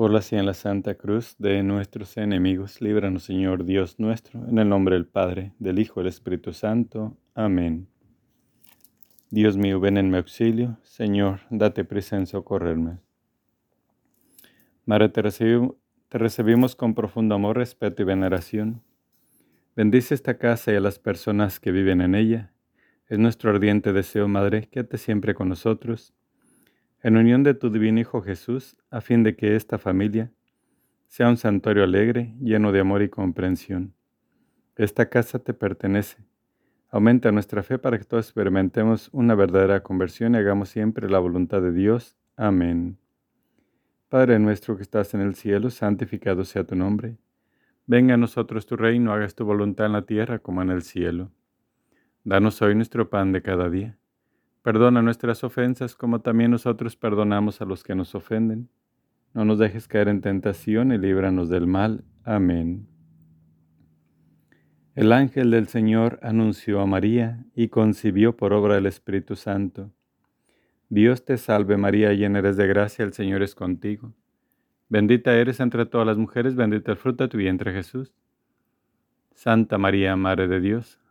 Por la en la Santa Cruz de nuestros enemigos, líbranos Señor Dios nuestro, en el nombre del Padre, del Hijo y del Espíritu Santo. Amén. Dios mío, ven en mi auxilio. Señor, date prisa en socorrerme. Madre, te recibimos, te recibimos con profundo amor, respeto y veneración. Bendice esta casa y a las personas que viven en ella. Es nuestro ardiente deseo, Madre, quédate siempre con nosotros en unión de tu divino Hijo Jesús, a fin de que esta familia sea un santuario alegre, lleno de amor y comprensión. Esta casa te pertenece. Aumenta nuestra fe para que todos experimentemos una verdadera conversión y hagamos siempre la voluntad de Dios. Amén. Padre nuestro que estás en el cielo, santificado sea tu nombre. Venga a nosotros tu reino, hagas tu voluntad en la tierra como en el cielo. Danos hoy nuestro pan de cada día Perdona nuestras ofensas como también nosotros perdonamos a los que nos ofenden. No nos dejes caer en tentación y líbranos del mal. Amén. El ángel del Señor anunció a María y concibió por obra del Espíritu Santo. Dios te salve María, llena eres de gracia, el Señor es contigo. Bendita eres entre todas las mujeres, bendito el fruto de tu vientre Jesús. Santa María, Madre de Dios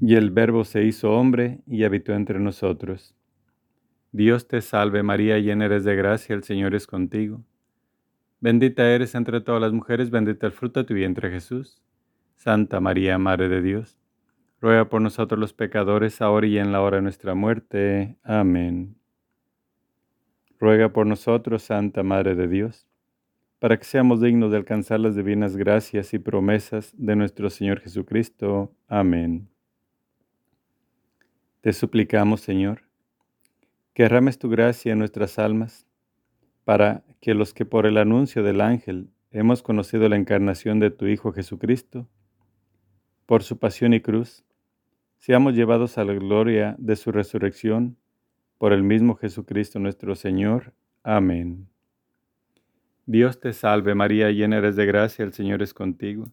Y el Verbo se hizo hombre y habitó entre nosotros. Dios te salve María, llena eres de gracia, el Señor es contigo. Bendita eres entre todas las mujeres, bendito el fruto de tu vientre Jesús. Santa María, Madre de Dios, ruega por nosotros los pecadores, ahora y en la hora de nuestra muerte. Amén. Ruega por nosotros, Santa Madre de Dios, para que seamos dignos de alcanzar las divinas gracias y promesas de nuestro Señor Jesucristo. Amén. Te suplicamos, Señor, que derrames tu gracia en nuestras almas, para que los que por el anuncio del ángel hemos conocido la encarnación de tu Hijo Jesucristo, por su pasión y cruz, seamos llevados a la gloria de su resurrección, por el mismo Jesucristo nuestro Señor. Amén. Dios te salve María, llena eres de gracia, el Señor es contigo.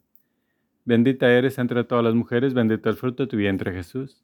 Bendita eres entre todas las mujeres, bendito el fruto de tu vientre Jesús.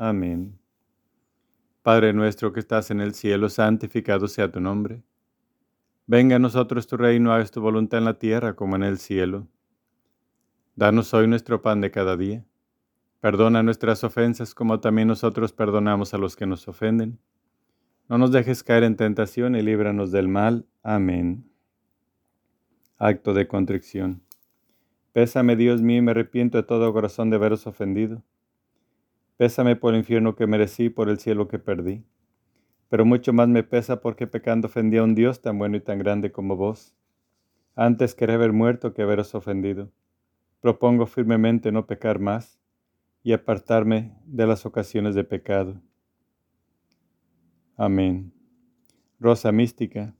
Amén. Padre nuestro que estás en el cielo, santificado sea tu nombre. Venga a nosotros tu reino, hagas tu voluntad en la tierra como en el cielo. Danos hoy nuestro pan de cada día. Perdona nuestras ofensas como también nosotros perdonamos a los que nos ofenden. No nos dejes caer en tentación y líbranos del mal. Amén. Acto de contrición. Pésame, Dios mío, y me arrepiento de todo corazón de haberos ofendido. Pésame por el infierno que merecí, por el cielo que perdí. Pero mucho más me pesa porque pecando ofendí a un Dios tan bueno y tan grande como vos. Antes quería haber muerto que haberos ofendido. Propongo firmemente no pecar más y apartarme de las ocasiones de pecado. Amén. Rosa mística,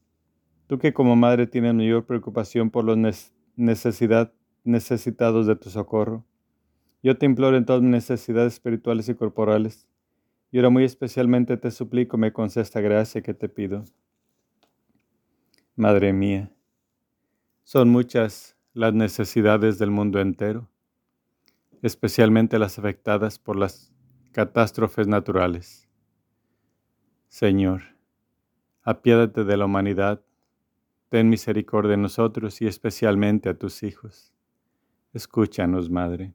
tú que como madre tienes mayor preocupación por los necesitados de tu socorro, yo te imploro en todas mis necesidades espirituales y corporales, y ahora muy especialmente te suplico me conceda esta gracia que te pido. Madre mía, son muchas las necesidades del mundo entero especialmente las afectadas por las catástrofes naturales. Señor, apiádate de la humanidad, ten misericordia de nosotros y especialmente a tus hijos. Escúchanos, Madre.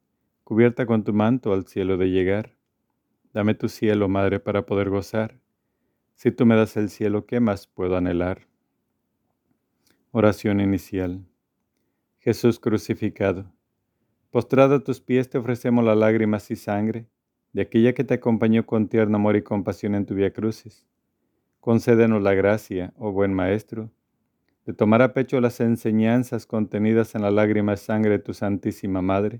cubierta con tu manto al cielo de llegar. Dame tu cielo, Madre, para poder gozar. Si tú me das el cielo, ¿qué más puedo anhelar? Oración inicial. Jesús crucificado Postrado a tus pies te ofrecemos las lágrimas y sangre de aquella que te acompañó con tierno amor y compasión en tu vía crucis. Concédenos la gracia, oh buen Maestro, de tomar a pecho las enseñanzas contenidas en la lágrima y sangre de tu Santísima Madre,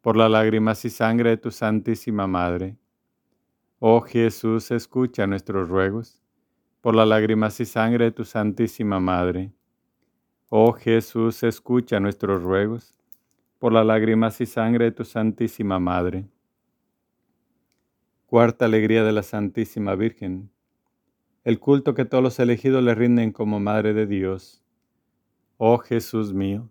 por las lágrimas y sangre de tu Santísima Madre. Oh Jesús, escucha nuestros ruegos, por las lágrimas y sangre de tu Santísima Madre. Oh Jesús, escucha nuestros ruegos, por las lágrimas y sangre de tu Santísima Madre. Cuarta alegría de la Santísima Virgen. El culto que todos los elegidos le rinden como Madre de Dios. Oh Jesús mío,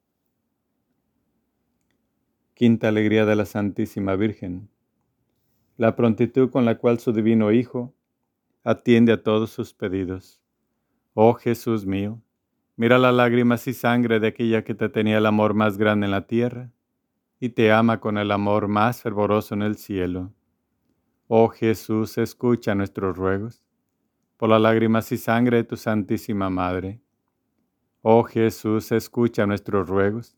Quinta alegría de la Santísima Virgen. La prontitud con la cual su divino Hijo atiende a todos sus pedidos. Oh Jesús mío, mira las lágrimas y sangre de aquella que te tenía el amor más grande en la tierra y te ama con el amor más fervoroso en el cielo. Oh Jesús, escucha nuestros ruegos, por las lágrimas y sangre de tu Santísima Madre. Oh Jesús, escucha nuestros ruegos,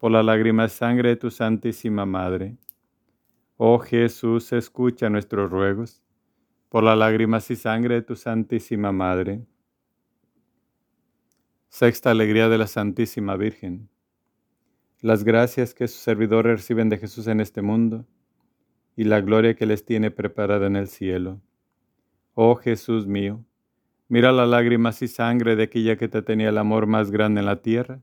por las lágrimas y sangre de tu Santísima Madre. Oh Jesús, escucha nuestros ruegos, por las lágrimas y sangre de tu Santísima Madre. Sexta alegría de la Santísima Virgen las gracias que sus servidores reciben de Jesús en este mundo y la gloria que les tiene preparada en el cielo. Oh Jesús mío, mira las lágrimas y sangre de aquella que te tenía el amor más grande en la tierra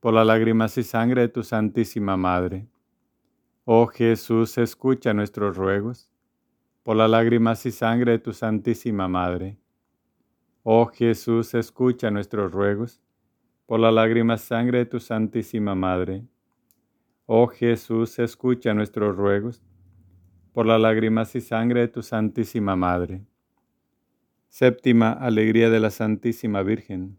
por las lágrimas y sangre de tu Santísima Madre. Oh Jesús, escucha nuestros ruegos, por las lágrimas y sangre de tu Santísima Madre. Oh Jesús, escucha nuestros ruegos, por la lágrima sangre de tu Santísima Madre. Oh Jesús, escucha nuestros ruegos, por las lágrimas y sangre de tu Santísima Madre. Séptima alegría de la Santísima Virgen.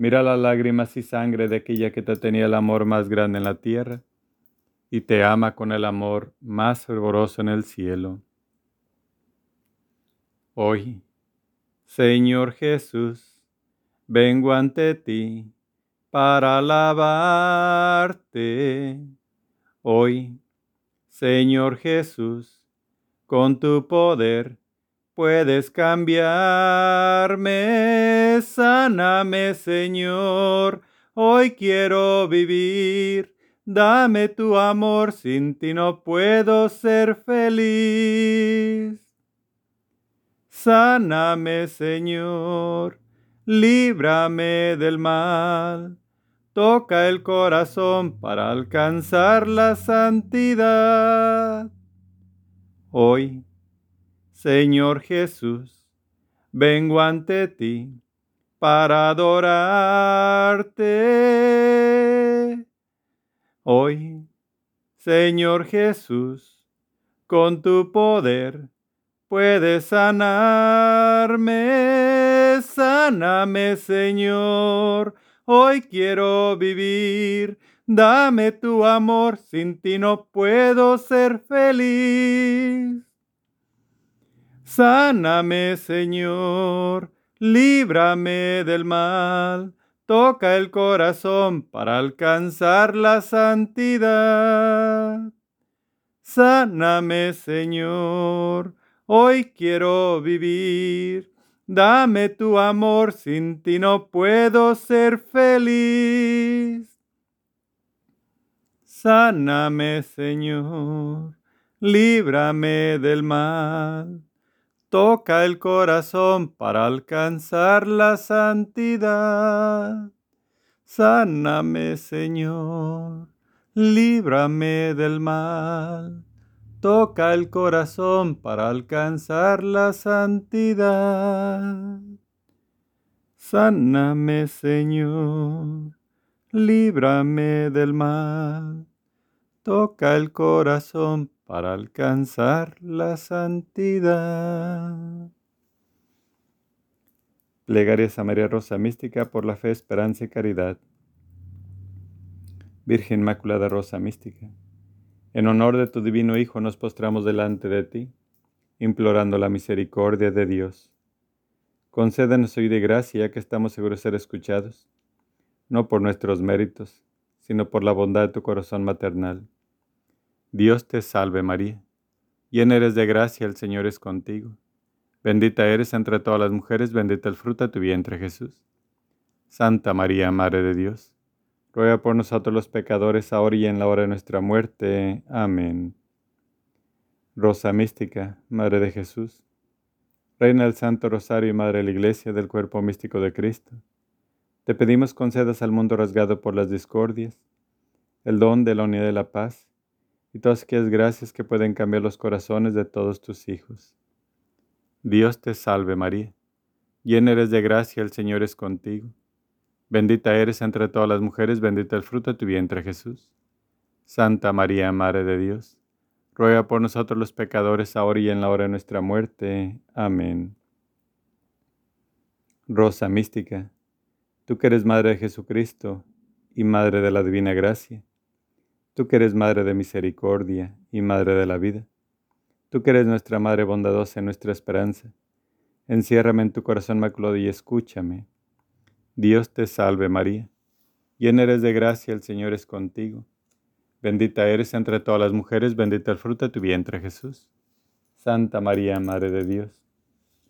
mira las lágrimas y sangre de aquella que te tenía el amor más grande en la tierra y te ama con el amor más fervoroso en el cielo. Hoy, Señor Jesús, vengo ante ti para alabarte. Hoy, Señor Jesús, con tu poder, Puedes cambiarme, sáname Señor, hoy quiero vivir, dame tu amor, sin ti no puedo ser feliz. Sáname Señor, líbrame del mal, toca el corazón para alcanzar la santidad. Hoy Señor Jesús, vengo ante ti para adorarte. Hoy, Señor Jesús, con tu poder puedes sanarme, sáname, Señor. Hoy quiero vivir, dame tu amor, sin ti no puedo ser feliz. Sáname, Señor, líbrame del mal, toca el corazón para alcanzar la santidad. Sáname, Señor, hoy quiero vivir. Dame tu amor, sin ti no puedo ser feliz. Sáname, Señor, líbrame del mal toca el corazón para alcanzar la santidad. Sáname, Señor, líbrame del mal. Toca el corazón para alcanzar la santidad. Sáname, Señor, líbrame del mal. Toca el corazón para alcanzar la santidad. Plegarias a María Rosa Mística por la fe, esperanza y caridad. Virgen Inmaculada Rosa Mística, en honor de tu divino Hijo nos postramos delante de ti, implorando la misericordia de Dios. Concédenos hoy de gracia, ya que estamos seguros de ser escuchados, no por nuestros méritos, sino por la bondad de tu corazón maternal Dios te salve María, llena eres de gracia, el Señor es contigo. Bendita eres entre todas las mujeres, bendita el fruto de tu vientre Jesús. Santa María, Madre de Dios, ruega por nosotros los pecadores, ahora y en la hora de nuestra muerte. Amén. Rosa mística, Madre de Jesús, Reina del Santo Rosario y Madre de la Iglesia del cuerpo místico de Cristo, te pedimos concedas al mundo rasgado por las discordias, el don de la unidad de la paz, y todas aquellas gracias que pueden cambiar los corazones de todos tus hijos. Dios te salve María, llena eres de gracia, el Señor es contigo. Bendita eres entre todas las mujeres, bendito el fruto de tu vientre Jesús. Santa María, Madre de Dios, ruega por nosotros los pecadores, ahora y en la hora de nuestra muerte. Amén. Rosa mística, tú que eres Madre de Jesucristo y Madre de la Divina Gracia, Tú que eres Madre de misericordia y Madre de la vida. Tú que eres nuestra Madre bondadosa y nuestra esperanza. Enciérrame en tu corazón maculado y escúchame. Dios te salve María. Llena eres de gracia, el Señor es contigo. Bendita eres entre todas las mujeres, bendito el fruto de tu vientre Jesús. Santa María, Madre de Dios,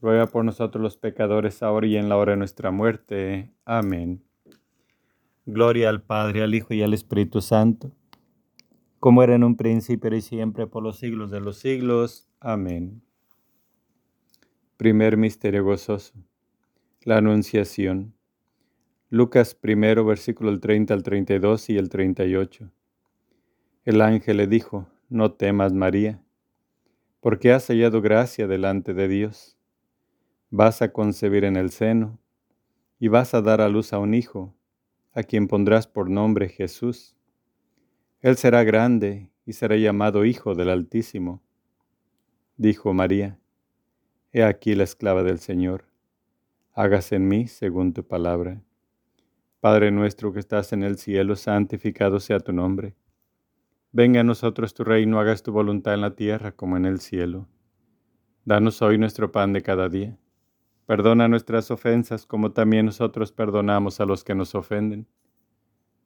ruega por nosotros los pecadores, ahora y en la hora de nuestra muerte. Amén. Gloria al Padre, al Hijo y al Espíritu Santo, como era en un principio y siempre, por los siglos de los siglos. Amén. Primer misterio gozoso. La Anunciación. Lucas primero, versículo 30 al 32 y el 38. El ángel le dijo, no temas María, porque has hallado gracia delante de Dios. Vas a concebir en el seno y vas a dar a luz a un hijo, a quien pondrás por nombre Jesús. Él será grande y será llamado Hijo del Altísimo. Dijo María, He aquí la esclava del Señor, hágase en mí según tu palabra. Padre nuestro que estás en el cielo, santificado sea tu nombre Venga a nosotros tu reino, hagas tu voluntad en la tierra como en el cielo. Danos hoy nuestro pan de cada día. Perdona nuestras ofensas como también nosotros perdonamos a los que nos ofenden.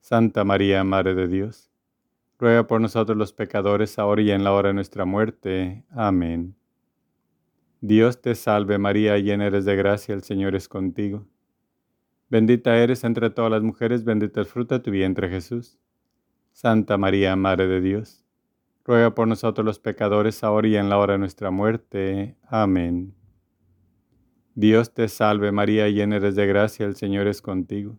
Santa María, Madre de Dios, ruega por nosotros los pecadores, ahora y en la hora de nuestra muerte. Amén. Dios te salve María, llena eres de gracia, el Señor es contigo. Bendita eres entre todas las mujeres, bendito el fruto de tu vientre Jesús. Santa María, Madre de Dios, ruega por nosotros los pecadores, ahora y en la hora de nuestra muerte. Amén. Dios te salve María, llena eres de gracia, el Señor es contigo.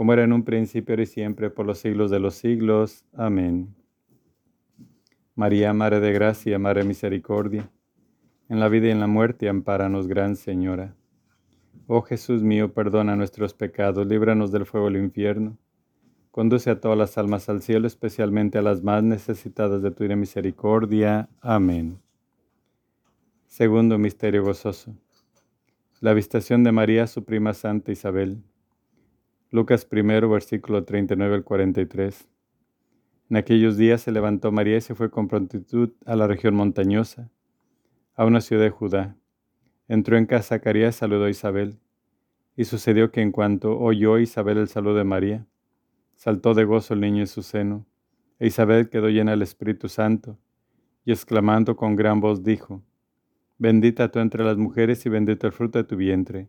como era en un principio, y siempre, por los siglos de los siglos. Amén. María, Madre de Gracia, Madre de Misericordia, en la vida y en la muerte, ampáranos, Gran Señora. Oh Jesús mío, perdona nuestros pecados, líbranos del fuego del infierno. Conduce a todas las almas al cielo, especialmente a las más necesitadas de tu misericordia. Amén. Segundo misterio gozoso. La visitación de María, su prima Santa Isabel. Lucas primero, versículo 39 al 43. En aquellos días se levantó María y se fue con prontitud a la región montañosa, a una ciudad de Judá Entró en casa Zacarías y saludó a Isabel. Y sucedió que en cuanto oyó Isabel el saludo de María, saltó de gozo el niño en su seno, e Isabel quedó llena del Espíritu Santo, y exclamando con gran voz dijo, Bendita tú entre las mujeres y bendito el fruto de tu vientre.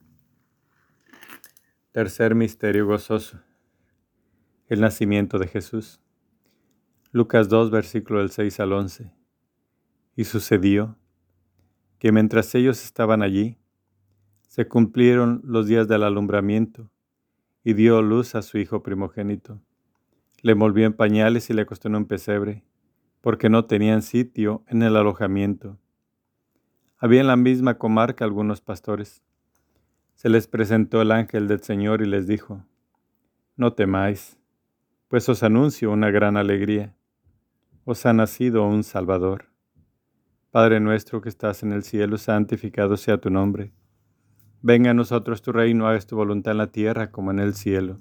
Tercer misterio gozoso. El nacimiento de Jesús. Lucas 2, versículo del 6 al 11. Y sucedió que mientras ellos estaban allí, se cumplieron los días del alumbramiento y dio luz a su hijo primogénito. Le envolvió en pañales y le acostó en un pesebre, porque no tenían sitio en el alojamiento. Había en la misma comarca algunos pastores. Se les presentó el ángel del Señor y les dijo, No temáis, pues os anuncio una gran alegría. Os ha nacido un Salvador Padre nuestro que estás en el cielo, santificado sea tu nombre. Venga a nosotros tu reino, hagas tu voluntad en la tierra como en el cielo.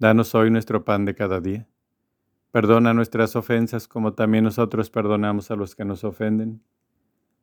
Danos hoy nuestro pan de cada día. Perdona nuestras ofensas como también nosotros perdonamos a los que nos ofenden.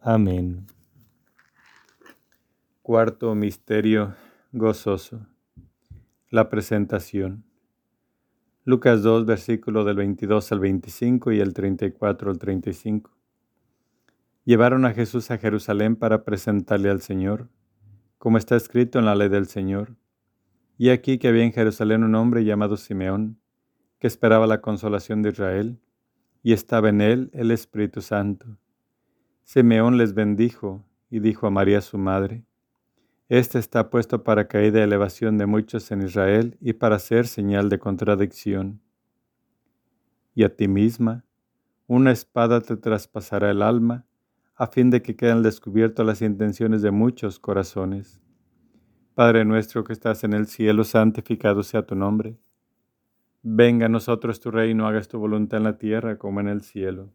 Amén. Cuarto Misterio Gozoso. La presentación. Lucas 2, versículo del 22 al 25 y el 34 al 35 llevaron a Jesús a Jerusalén para presentarle al Señor, como está escrito en la ley del Señor. Y aquí que había en Jerusalén un hombre llamado Simeón, que esperaba la consolación de Israel, y estaba en él el Espíritu Santo. Simeón les bendijo y dijo a María su madre, Este está puesto para caída y elevación de muchos en Israel y para ser señal de contradicción. Y a ti misma, una espada te traspasará el alma, a fin de que queden descubiertas las intenciones de muchos corazones. Padre nuestro que estás en el cielo, santificado sea tu nombre. Venga a nosotros tu reino, hagas tu voluntad en la tierra como en el cielo.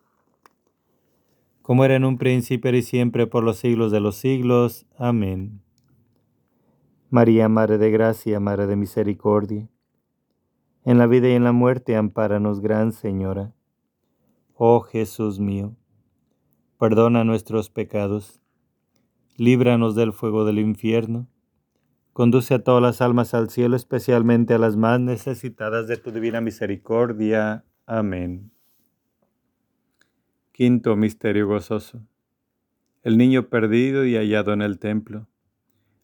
como era en un principio y siempre por los siglos de los siglos. Amén. María, Madre de Gracia, Madre de Misericordia, en la vida y en la muerte, ampáranos, Gran Señora. Oh Jesús mío, perdona nuestros pecados líbranos del fuego del infierno. Conduce a todas las almas al cielo, especialmente a las más necesitadas de tu divina misericordia. Amén. Quinto Misterio Gozoso. El niño perdido y hallado en el templo.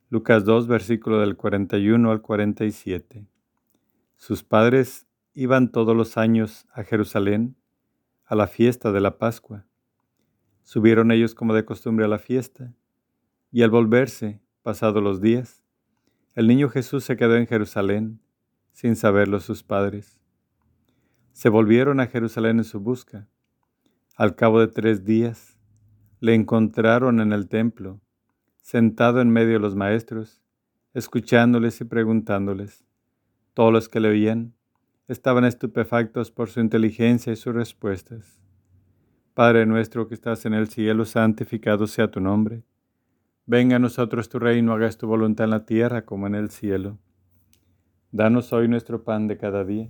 Lucas 2, versículo del 41 al 47. Sus padres iban todos los años a Jerusalén a la fiesta de la Pascua. Subieron ellos como de costumbre a la fiesta y al volverse, pasados los días, el niño Jesús se quedó en Jerusalén, sin saberlo sus padres. Se volvieron a Jerusalén en su busca. Al cabo de tres días, le encontraron en el templo, sentado en medio de los maestros, escuchándoles y preguntándoles. Todos los que le oían estaban estupefactos por su inteligencia y sus respuestas. Padre nuestro que estás en el cielo, santificado sea tu nombre. Venga a nosotros tu reino, hagas tu voluntad en la tierra como en el cielo. Danos hoy nuestro pan de cada día.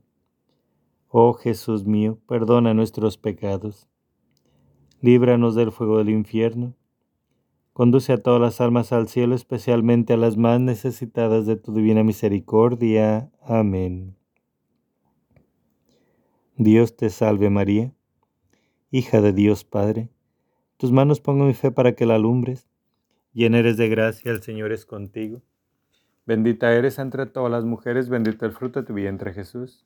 Oh Jesús mío, perdona nuestros pecados, líbranos del fuego del infierno, conduce a todas las almas al cielo, especialmente a las más necesitadas de tu divina misericordia. Amén. Dios te salve María, hija de Dios Padre, tus manos pongo mi fe para que la alumbres, llena eres de gracia, el Señor es contigo. Bendita eres entre todas las mujeres, bendito el fruto de tu vientre Jesús.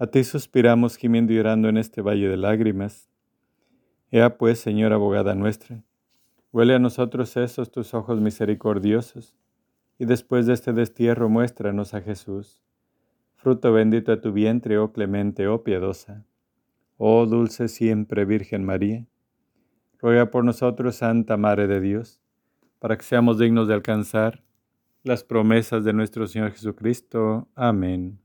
a ti suspiramos gimiendo y llorando en este valle de lágrimas. Ea pues, Señora abogada nuestra, huele a nosotros esos tus ojos misericordiosos, y después de este destierro muéstranos a Jesús, fruto bendito de tu vientre, oh clemente, oh piadosa, oh dulce siempre Virgen María. Ruega por nosotros, Santa Madre de Dios, para que seamos dignos de alcanzar las promesas de nuestro Señor Jesucristo. Amén.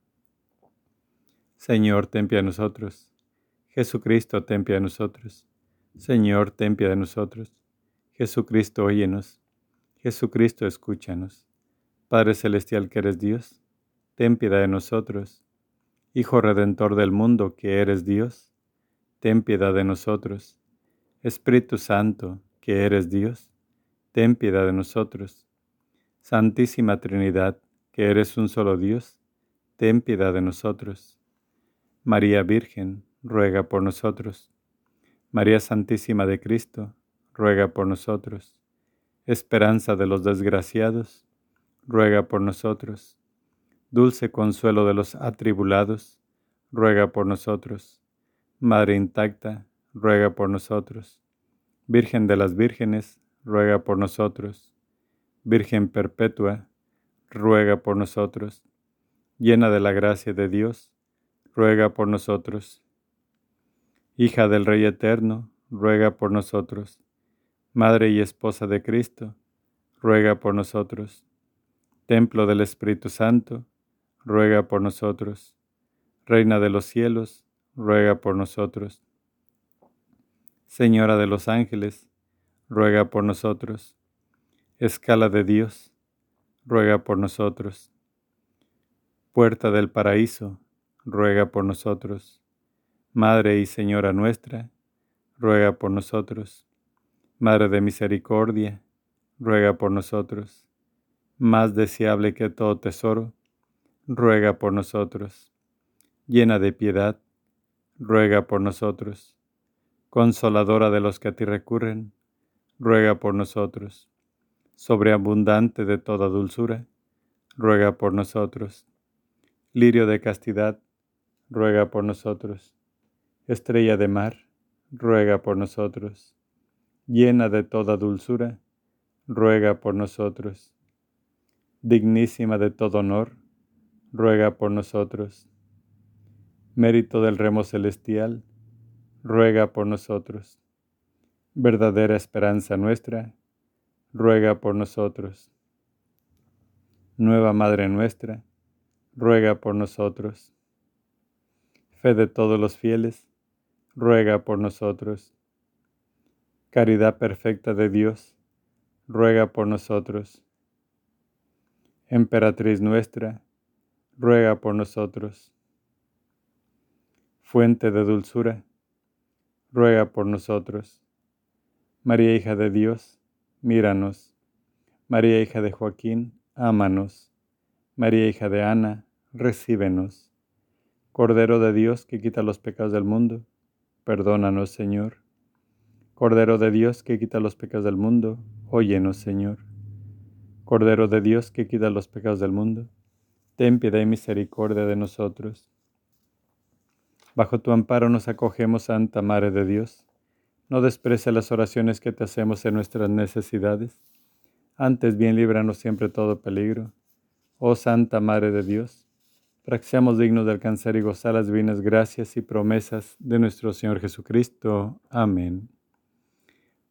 Señor, ten piedad de nosotros. Jesucristo, ten piedad de nosotros. Señor, ten piedad de nosotros. Jesucristo, óyenos. Jesucristo, escúchanos. Padre Celestial que eres Dios, ten piedad de nosotros. Hijo Redentor del mundo, que eres Dios, ten piedad de nosotros. Espíritu Santo, que eres Dios, ten piedad de nosotros. Santísima Trinidad, que eres un solo Dios, ten piedad de nosotros. María Virgen, ruega por nosotros. María Santísima de Cristo, ruega por nosotros. Esperanza de los desgraciados, ruega por nosotros. Dulce consuelo de los atribulados, ruega por nosotros. Madre intacta, ruega por nosotros. Virgen de las vírgenes, ruega por nosotros. Virgen perpetua, ruega por nosotros. Llena de la gracia de Dios, ruega por nosotros. Hija del Rey Eterno, ruega por nosotros. Madre y esposa de Cristo, ruega por nosotros. Templo del Espíritu Santo, ruega por nosotros. Reina de los cielos, ruega por nosotros. Señora de los ángeles, ruega por nosotros. Escala de Dios, ruega por nosotros. Puerta del paraíso, ruega por nosotros. Madre y Señora nuestra, ruega por nosotros. Madre de misericordia, ruega por nosotros. Más deseable que todo tesoro, ruega por nosotros. Llena de piedad, ruega por nosotros. Consoladora de los que a ti recurren, ruega por nosotros. Sobreabundante de toda dulzura, ruega por nosotros. Lirio de castidad, ruega por nosotros. Estrella de mar, ruega por nosotros. Llena de toda dulzura, ruega por nosotros. Dignísima de todo honor, ruega por nosotros. Mérito del remo celestial, ruega por nosotros. Verdadera esperanza nuestra, ruega por nosotros. Nueva Madre nuestra, ruega por nosotros. Fe de todos los fieles, ruega por nosotros. Caridad perfecta de Dios, ruega por nosotros. Emperatriz nuestra, ruega por nosotros. Fuente de dulzura, ruega por nosotros. María hija de Dios, míranos. María hija de Joaquín, ámanos. María hija de Ana, recíbenos. Cordero de Dios que quita los pecados del mundo, perdónanos Señor. Cordero de Dios que quita los pecados del mundo, óyenos Señor. Cordero de Dios que quita los pecados del mundo, ten piedad y misericordia de nosotros. Bajo tu amparo nos acogemos, Santa Madre de Dios. No desprece las oraciones que te hacemos en nuestras necesidades. Antes bien líbranos siempre todo peligro. Oh Santa Madre de Dios, para que seamos dignos de alcanzar y gozar las divinas gracias y promesas de nuestro Señor Jesucristo. Amén.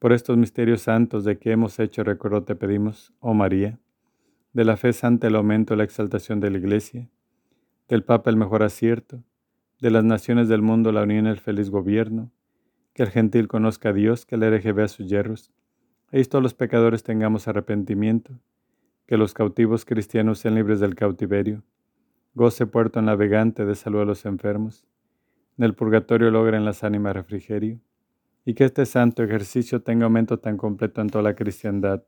Por estos misterios santos de que hemos hecho recuerdo te pedimos, oh María, de la fe santa el aumento y la exaltación de la Iglesia, del Papa el mejor acierto, de las naciones del mundo la unión y el feliz gobierno, que el gentil conozca a Dios, que el hereje vea sus yerros, y todos los pecadores tengamos arrepentimiento, que los cautivos cristianos sean libres del cautiverio, goce puerto navegante de salud a los enfermos, en el purgatorio logren las ánimas refrigerio, y que este santo ejercicio tenga aumento tan completo en toda la cristiandad,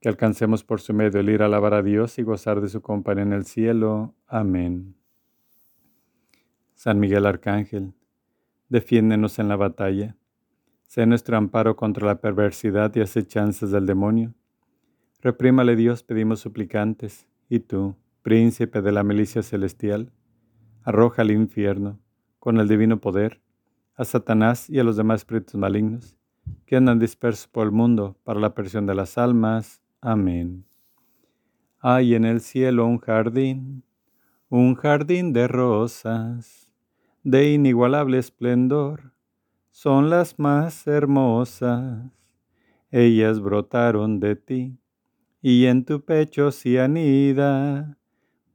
que alcancemos por su medio el ir a alabar a Dios y gozar de su compañía en el cielo. Amén. San Miguel Arcángel, defiéndenos en la batalla. Sé nuestro amparo contra la perversidad y acechanzas del demonio. Reprímale Dios, pedimos suplicantes, y tú, príncipe de la milicia celestial, arroja al infierno, con el divino poder, a Satanás y a los demás espíritus malignos, que andan dispersos por el mundo para la perdición de las almas. Amén. Hay en el cielo un jardín, un jardín de rosas de inigualable esplendor, son las más hermosas. Ellas brotaron de ti, y en tu pecho se anida,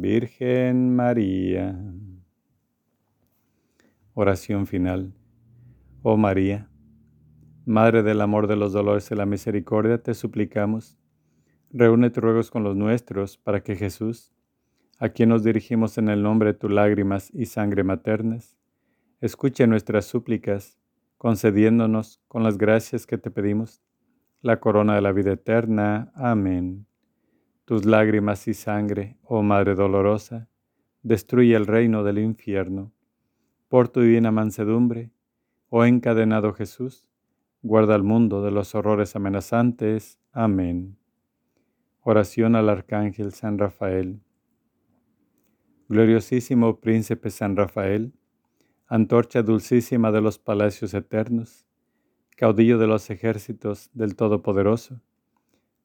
Virgen María. Oración final. Oh María, Madre del amor, de los dolores y la misericordia, te suplicamos, reúne tus ruegos con los nuestros para que Jesús, a quien nos dirigimos en el nombre de tus lágrimas y sangre maternas, escuche nuestras súplicas, concediéndonos con las gracias que te pedimos, la corona de la vida eterna. Amén tus lágrimas y sangre, oh Madre dolorosa, destruye el reino del infierno. Por tu divina mansedumbre, oh encadenado Jesús, guarda al mundo de los horrores amenazantes. Amén. Oración al Arcángel San Rafael. Gloriosísimo Príncipe San Rafael, antorcha dulcísima de los palacios eternos, caudillo de los ejércitos del Todopoderoso,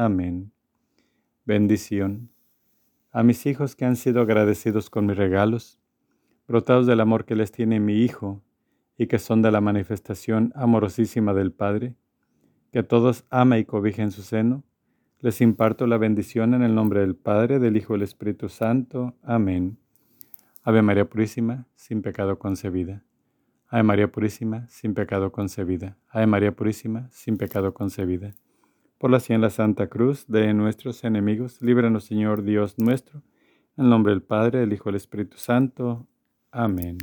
Amén. Bendición. A mis hijos que han sido agradecidos con mis regalos, brotados del amor que les tiene mi Hijo y que son de la manifestación amorosísima del Padre, que a todos ama y cobija en su seno, les imparto la bendición en el nombre del Padre, del Hijo y del Espíritu Santo. Amén. Ave María Purísima, sin pecado concebida. Ave María Purísima, sin pecado concebida. Ave María Purísima, sin pecado concebida. Por la señal la Santa Cruz de nuestros enemigos, líbranos Señor Dios nuestro, en nombre del Padre, del Hijo y del Espíritu Santo. Amén.